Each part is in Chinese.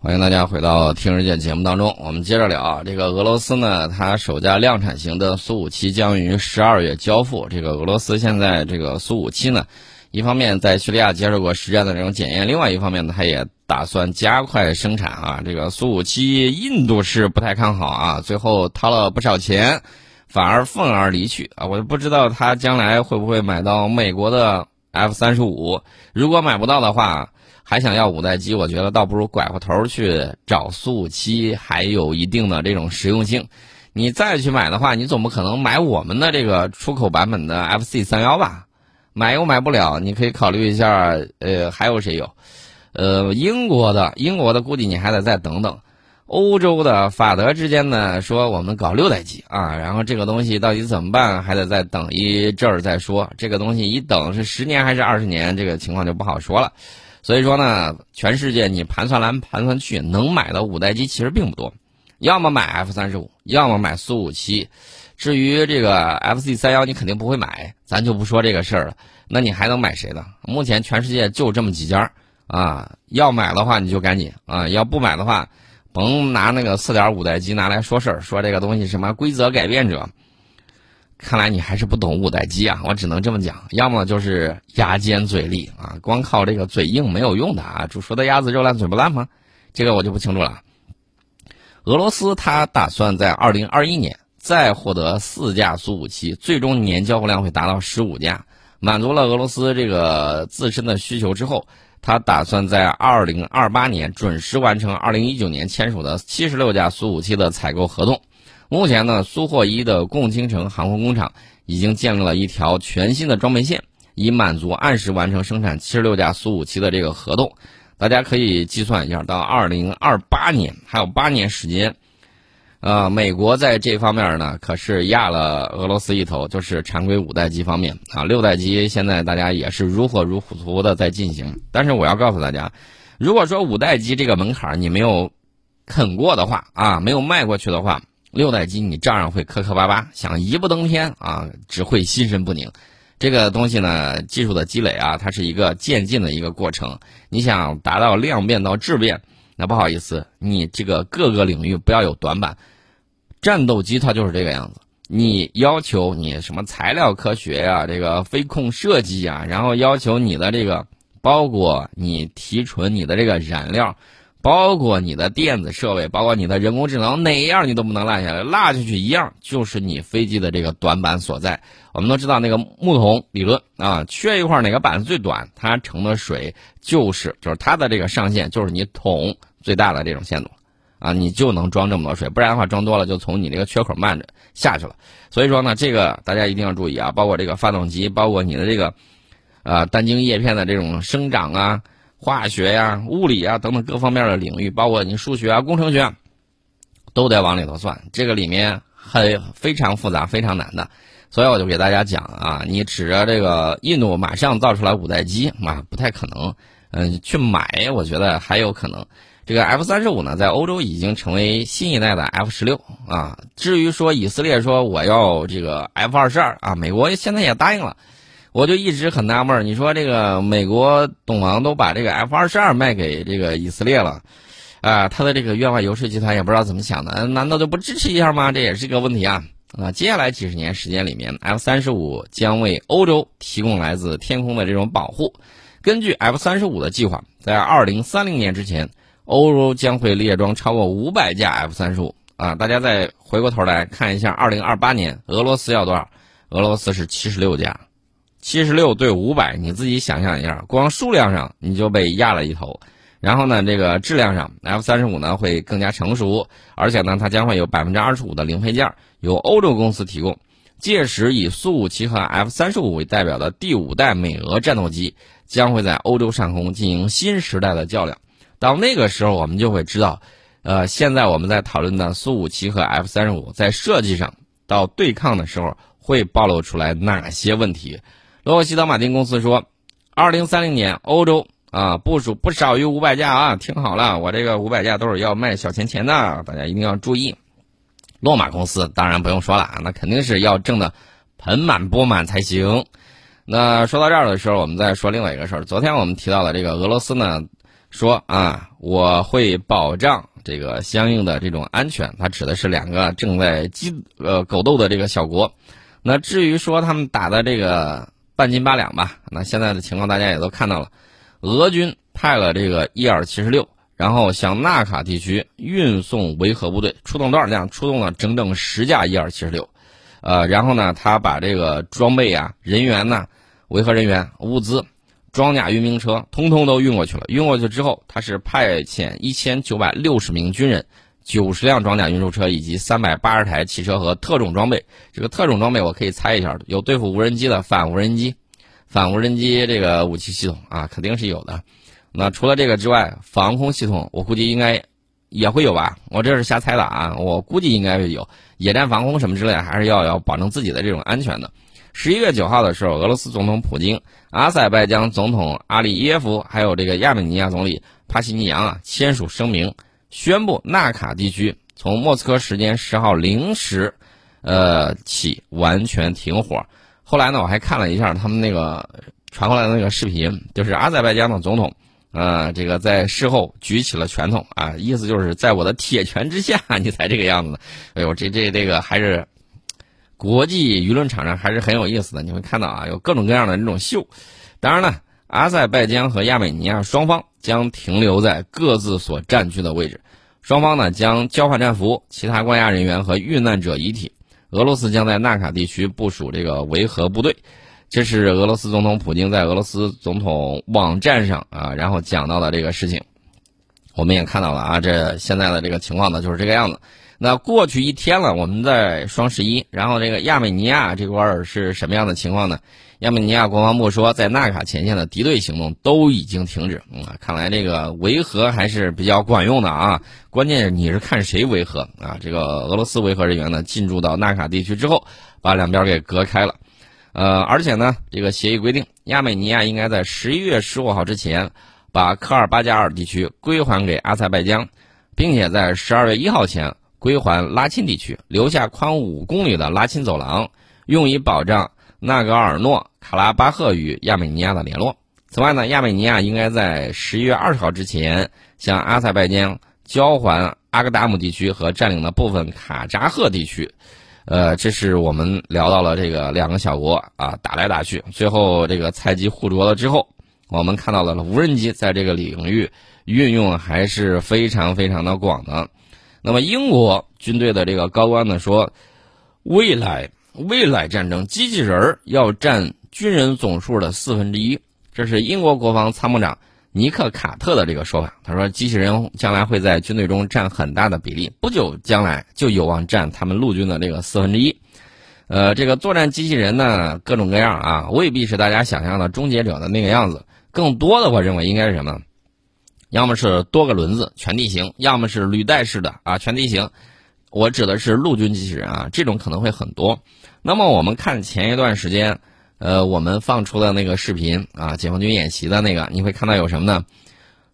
欢迎大家回到《听日见》节目当中，我们接着聊啊。这个俄罗斯呢，它首架量产型的苏五七将于十二月交付。这个俄罗斯现在这个苏五七呢，一方面在叙利亚接受过实战的这种检验，另外一方面呢，它也打算加快生产啊。这个苏五七，印度是不太看好啊，最后掏了不少钱，反而愤而离去啊。我就不知道他将来会不会买到美国的 F 三十五，如果买不到的话。还想要五代机，我觉得倒不如拐过头去找苏五七，还有一定的这种实用性。你再去买的话，你总不可能买我们的这个出口版本的 FC 三幺吧？买又买不了，你可以考虑一下，呃，还有谁有？呃，英国的，英国的估计你还得再等等。欧洲的法德之间呢，说我们搞六代机啊，然后这个东西到底怎么办，还得再等一阵儿再说。这个东西一等是十年还是二十年，这个情况就不好说了。所以说呢，全世界你盘算来盘算去，能买的五代机其实并不多，要么买 F 三十五，要么买苏五七。至于这个 FC 三幺，你肯定不会买，咱就不说这个事儿了。那你还能买谁呢？目前全世界就这么几家啊。要买的话你就赶紧啊，要不买的话，甭拿那个四点五代机拿来说事儿，说这个东西什么规则改变者。看来你还是不懂五代机啊！我只能这么讲，要么就是牙尖嘴利啊，光靠这个嘴硬没有用的啊。煮熟的鸭子肉烂嘴不烂吗？这个我就不清楚了。俄罗斯他打算在二零二一年再获得四架苏五七，最终年交付量会达到十五架，满足了俄罗斯这个自身的需求之后，他打算在二零二八年准时完成二零一九年签署的七十六架苏五七的采购合同。目前呢，苏霍伊的共青城航空工厂已经建立了一条全新的装备线，以满足按时完成生产七十六架苏五七的这个合同。大家可以计算一下，到二零二八年还有八年时间，呃，美国在这方面呢可是压了俄罗斯一头，就是常规五代机方面啊，六代机现在大家也是如火如荼的在进行。但是我要告诉大家，如果说五代机这个门槛你没有啃过的话啊，没有迈过去的话。六代机你照样会磕磕巴巴，想一步登天啊，只会心神不宁。这个东西呢，技术的积累啊，它是一个渐进的一个过程。你想达到量变到质变，那不好意思，你这个各个领域不要有短板。战斗机它就是这个样子，你要求你什么材料科学呀，这个飞控设计呀，然后要求你的这个包裹你提纯你的这个燃料。包括你的电子设备，包括你的人工智能，哪样你都不能落下来，落下去一样就是你飞机的这个短板所在。我们都知道那个木桶理论啊，缺一块哪个板子最短，它盛的水就是就是它的这个上限就是你桶最大的这种限度啊，你就能装这么多水，不然的话装多了就从你这个缺口慢着下去了。所以说呢，这个大家一定要注意啊，包括这个发动机，包括你的这个呃单晶叶片的这种生长啊。化学呀、物理啊等等各方面的领域，包括你数学啊、工程学，都得往里头算。这个里面很非常复杂、非常难的，所以我就给大家讲啊，你指着这个印度马上造出来五代机啊，不太可能。嗯，去买我觉得还有可能。这个 F 三十五呢，在欧洲已经成为新一代的 F 十六啊。至于说以色列说我要这个 F 二十二啊，美国现在也答应了。我就一直很纳闷儿，你说这个美国董王都把这个 F 二十二卖给这个以色列了，啊，他的这个院外游说集团也不知道怎么想的，难道就不支持一下吗？这也是一个问题啊！啊，接下来几十年时间里面，F 三十五将为欧洲提供来自天空的这种保护。根据 F 三十五的计划，在二零三零年之前，欧洲将会列装超过五百架 F 三十五。啊，大家再回过头来看一下，二零二八年俄罗斯要多少？俄罗斯是七十六架。七十六对五百，你自己想象一下，光数量上你就被压了一头。然后呢，这个质量上，F 三十五呢会更加成熟，而且呢，它将会有百分之二十五的零配件由欧洲公司提供。届时，以苏五七和 F 三十五为代表的第五代美俄战斗机将会在欧洲上空进行新时代的较量。到那个时候，我们就会知道，呃，现在我们在讨论的苏五七和 F 三十五在设计上到对抗的时候会暴露出来哪些问题。洛克希德马丁公司说，二零三零年欧洲啊部署不少于五百架啊，听好了，我这个五百架都是要卖小钱钱的，大家一定要注意。洛马公司当然不用说了啊，那肯定是要挣的盆满钵满才行。那说到这儿的时候，我们再说另外一个事儿。昨天我们提到了这个俄罗斯呢，说啊，我会保障这个相应的这种安全。他指的是两个正在激呃狗斗的这个小国。那至于说他们打的这个半斤八两吧，那现在的情况大家也都看到了，俄军派了这个伊尔七十六，然后向纳卡地区运送维和部队，出动多少辆？出动了整整十架伊尔七十六。呃，然后呢，他把这个装备啊、人员呢、维和人员、物资。装甲运兵车通通都运过去了。运过去之后，他是派遣一千九百六十名军人、九十辆装甲运输车以及三百八十台汽车和特种装备。这个特种装备我可以猜一下，有对付无人机的反无人机、反无人机这个武器系统啊，肯定是有的。那除了这个之外，防空系统我估计应该也会有吧？我这是瞎猜的啊，我估计应该会有野战防空什么之类，还是要要保证自己的这种安全的。十一月九号的时候，俄罗斯总统普京、阿塞拜疆总统阿里耶夫还有这个亚美尼亚总理帕西尼扬啊签署声明，宣布纳卡地区从莫斯科时间十号零时，呃起完全停火。后来呢，我还看了一下他们那个传过来的那个视频，就是阿塞拜疆的总统，呃，这个在事后举起了拳头啊，意思就是在我的铁拳之下，你才这个样子。哎呦，这这这个还是。国际舆论场上还是很有意思的，你会看到啊，有各种各样的这种秀。当然了，阿塞拜疆和亚美尼亚双方将停留在各自所占据的位置，双方呢将交换战俘、其他关押人员和遇难者遗体。俄罗斯将在纳卡地区部署这个维和部队。这是俄罗斯总统普京在俄罗斯总统网站上啊，然后讲到的这个事情。我们也看到了啊，这现在的这个情况呢就是这个样子。那过去一天了，我们在双十一，然后这个亚美尼亚这块儿是什么样的情况呢？亚美尼亚国防部说，在纳卡前线的敌对行动都已经停止。啊，看来这个维和还是比较管用的啊。关键你是看谁维和啊？这个俄罗斯维和人员呢，进驻到纳卡地区之后，把两边给隔开了。呃，而且呢，这个协议规定，亚美尼亚应该在十一月十五号之前，把科尔巴加尔地区归还给阿塞拜疆，并且在十二月一号前。归还拉钦地区，留下宽五公里的拉钦走廊，用以保障纳戈尔诺卡拉巴赫与亚美尼亚的联络。此外呢，亚美尼亚应该在十一月二十号之前向阿塞拜疆交还阿格达姆地区和占领的部分卡扎赫地区。呃，这是我们聊到了这个两个小国啊打来打去，最后这个菜鸡互啄了之后，我们看到了无人机在这个领域运用还是非常非常的广的。那么，英国军队的这个高官呢说，未来未来战争机器人要占军人总数的四分之一，这是英国国防参谋长尼克卡特的这个说法。他说，机器人将来会在军队中占很大的比例，不久将来就有望占他们陆军的这个四分之一。呃，这个作战机器人呢，各种各样啊，未必是大家想象的终结者的那个样子，更多的我认为应该是什么？要么是多个轮子全地形，要么是履带式的啊全地形。我指的是陆军机器人啊，这种可能会很多。那么我们看前一段时间，呃，我们放出的那个视频啊，解放军演习的那个，你会看到有什么呢？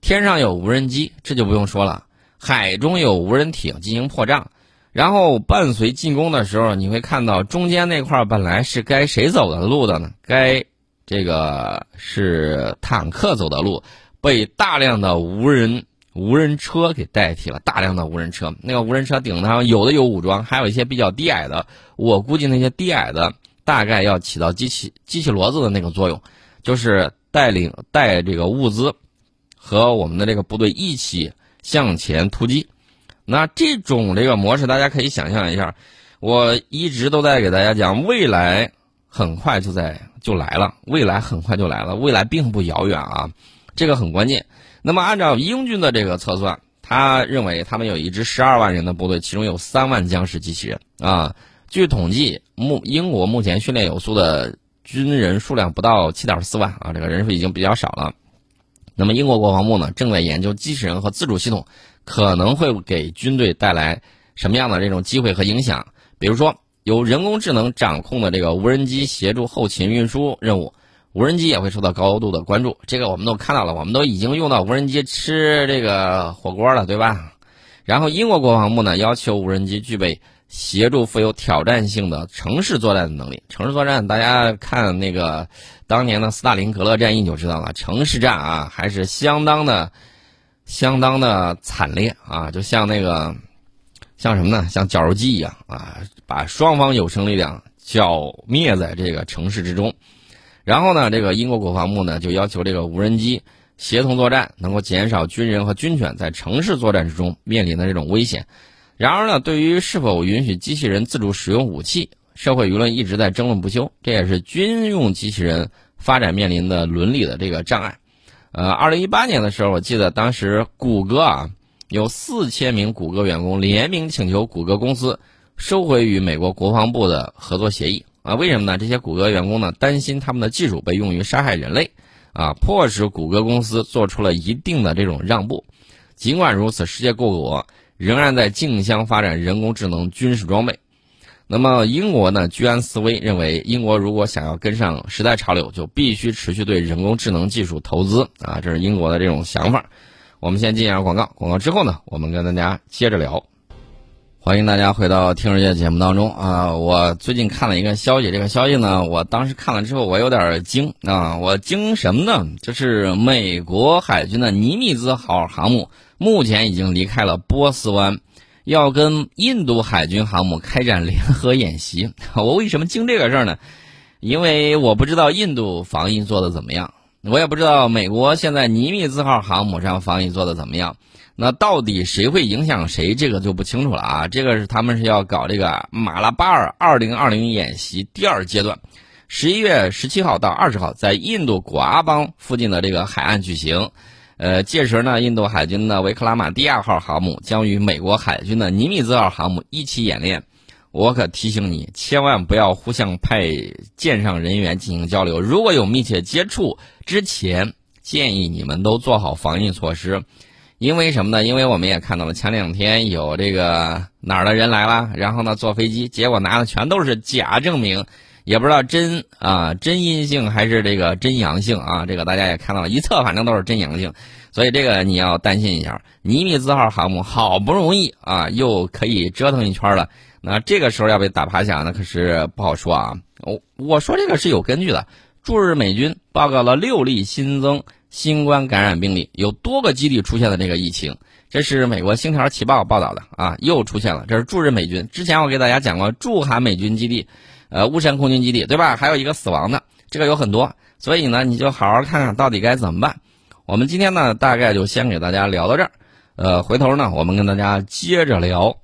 天上有无人机，这就不用说了；海中有无人艇进行破障，然后伴随进攻的时候，你会看到中间那块本来是该谁走的路的呢？该这个是坦克走的路。被大量的无人无人车给代替了，大量的无人车，那个无人车顶上有的有武装，还有一些比较低矮的。我估计那些低矮的大概要起到机器机器骡子的那个作用，就是带领带这个物资和我们的这个部队一起向前突击。那这种这个模式，大家可以想象一下。我一直都在给大家讲，未来很快就在就来了，未来很快就来了，未来并不遥远啊。这个很关键。那么，按照英军的这个测算，他认为他们有一支十二万人的部队，其中有三万将是机器人啊。据统计，目英国目前训练有素的军人数量不到七点四万啊，这个人数已经比较少了。那么，英国国防部呢，正在研究机器人和自主系统可能会给军队带来什么样的这种机会和影响。比如说，由人工智能掌控的这个无人机协助后勤运输任务。无人机也会受到高度的关注，这个我们都看到了，我们都已经用到无人机吃这个火锅了，对吧？然后英国国防部呢要求无人机具备协助富有挑战性的城市作战的能力。城市作战，大家看那个当年的斯大林格勒战役就知道了，城市战啊还是相当的相当的惨烈啊，就像那个像什么呢？像绞肉机一样啊，把双方有生力量剿灭在这个城市之中。然后呢，这个英国国防部呢就要求这个无人机协同作战，能够减少军人和军犬在城市作战之中面临的这种危险。然而呢，对于是否允许机器人自主使用武器，社会舆论一直在争论不休。这也是军用机器人发展面临的伦理的这个障碍。呃，二零一八年的时候，我记得当时谷歌啊有四千名谷歌员工联名请求谷歌公司收回与美国国防部的合作协议。啊，为什么呢？这些谷歌员工呢担心他们的技术被用于杀害人类，啊，迫使谷歌公司做出了一定的这种让步。尽管如此，世界各国仍然在竞相发展人工智能军事装备。那么，英国呢？居安思危，认为英国如果想要跟上时代潮流，就必须持续对人工智能技术投资。啊，这是英国的这种想法。我们先进一下广告，广告之后呢，我们跟大家接着聊。欢迎大家回到《听世界》节目当中啊！我最近看了一个消息，这个消息呢，我当时看了之后，我有点惊啊！我惊什么呢？就是美国海军的尼米兹号航母目前已经离开了波斯湾，要跟印度海军航母开展联合演习。我为什么惊这个事儿呢？因为我不知道印度防疫做的怎么样，我也不知道美国现在尼米兹号航母上防疫做的怎么样。那到底谁会影响谁？这个就不清楚了啊！这个是他们是要搞这个马拉巴尔二零二零演习第二阶段，十一月十七号到二十号在印度古阿邦附近的这个海岸举行。呃，届时呢，印度海军的维克拉玛蒂亚号航母将与美国海军的尼米兹号航母一起演练。我可提醒你，千万不要互相派舰上人员进行交流。如果有密切接触之前，建议你们都做好防疫措施。因为什么呢？因为我们也看到了前两天有这个哪儿的人来了，然后呢坐飞机，结果拿的全都是假证明，也不知道真啊真阴性还是这个真阳性啊。这个大家也看到了，一测反正都是真阳性，所以这个你要担心一下。尼米兹号航母好不容易啊又可以折腾一圈了，那这个时候要被打趴下，那可是不好说啊。我我说这个是有根据的，驻日美军报告了六例新增。新冠感染病例有多个基地出现了这个疫情，这是美国《星条旗报》报道的啊，又出现了。这是驻日美军，之前我给大家讲过驻韩美军基地，呃，乌山空军基地，对吧？还有一个死亡的，这个有很多，所以呢，你就好好看看到底该怎么办。我们今天呢，大概就先给大家聊到这儿，呃，回头呢，我们跟大家接着聊。